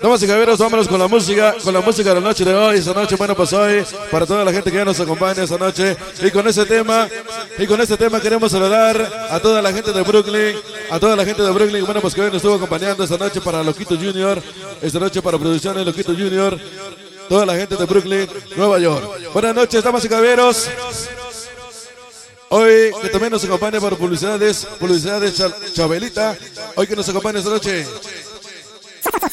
Damas y caballeros, vámonos con la música, con la música de la noche de hoy. Esta noche, bueno, pues hoy, para toda la gente que ya nos acompaña esta noche. Y con ese tema, y con este tema queremos saludar a toda la gente de Brooklyn, a toda la gente de Brooklyn, bueno, pues que hoy nos estuvo acompañando esta noche para Loquito Junior, esta noche para Producciones Loquito Junior, toda la gente de Brooklyn, Nueva York. Buenas noches, damas y caballeros. Hoy que también nos acompaña por publicidades, publicidades Chabelita. Hoy que nos acompaña esta noche.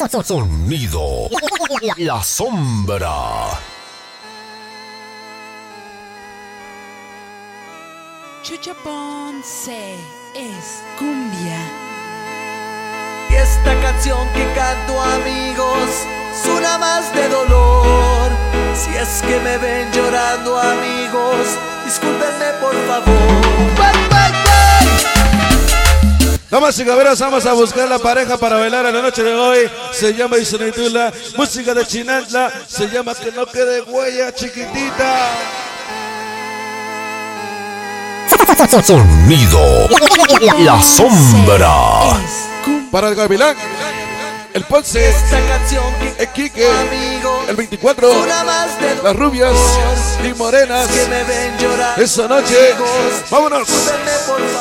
Sonido. La sombra. Chucha Ponce es cumbia. Y esta canción que canto amigos suena más de dolor. Si es que me ven llorando amigos, discúlpenme por favor. Damas y caballeros, vamos a buscar la pareja para bailar en la noche de hoy. Se llama Isonitula, música de Chinantla. Se llama Que no quede huella chiquitita. Sonido. La sombra. Para el Gavilán, el Ponce, Esta canción que el Quique, el 24, suena más de dolor. las rubias y morenas. Esa noche, vámonos,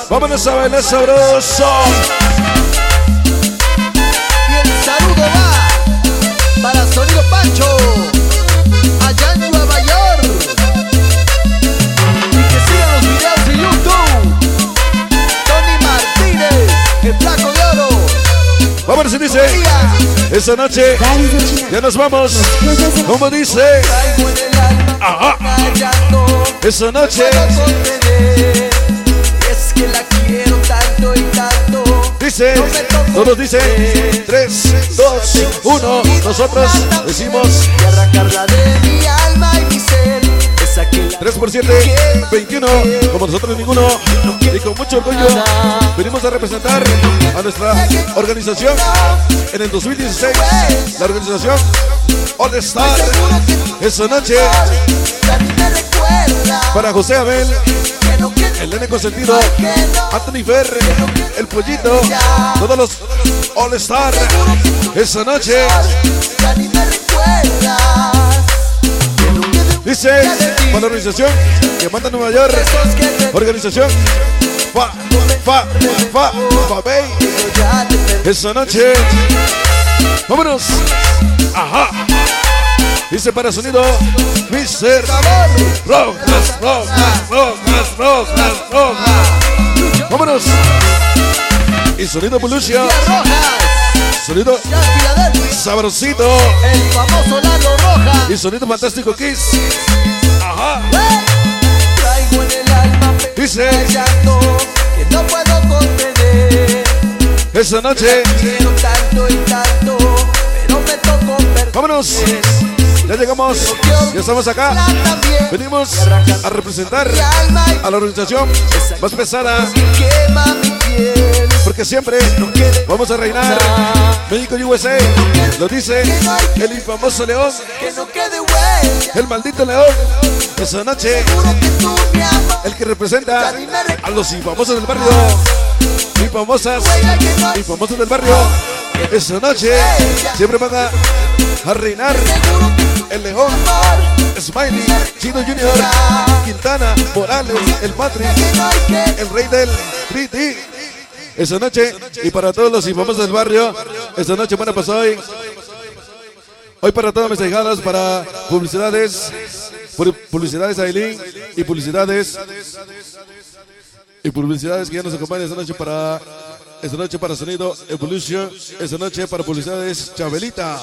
vámonos a bailar sabroso. Esa noche. Ya nos vamos. Como dice, Ajá. esa noche, es que la quiero tanto y tanto. dice, todos dicen, 3, 2, 1, nosotros decimos. Arrancarla de 3 por 7, 21, como nosotros ninguno, y con mucho orgullo venimos a representar a nuestra organización en el 2016, la organización All Star. Esa noche para José Abel, el nene consentido, Anthony Ferre, el pollito, todos los All Star. Esa noche dice para la organización que manda Nueva York, organización Fa, Fa, Fa, Fa, Bay. Esa noche, vámonos. Ajá. Dice para sonido, Mr. Rojas, Rojas, Rojas, Rojas, Rojas. Vámonos. Y sonido Polucia, sonido sabrosito. El famoso Lalo Rojas Y sonido fantástico Kiss. Ajá. Traigo en el alma Dice, que no puedo contener. esa noche, Quiero tanto y tanto, pero me tocó perder. vámonos. Ya llegamos, ya estamos acá. Venimos a representar a la organización más pesada, porque siempre vamos a reinar. México y USA, lo dice el infamoso León, el maldito León. Esa noche, el que representa a los infamosos del barrio, infamosas, infamosos del barrio. Esa noche, siempre van a reinar Seguro que el León, Smiley, Chino Junior, Quintana, Morales, el Matri, que no hay que el rey del 3D. Esa noche, y para todos los infamosos del barrio, esta noche, bueno, pues hoy, hoy para todas mis hijadas, para publicidades, pu- publicidades Aileen y publicidades, y publicidades que ya nos acompañan esta noche para, esta noche para Sonido Evolution, esta noche para publicidades Chabelita.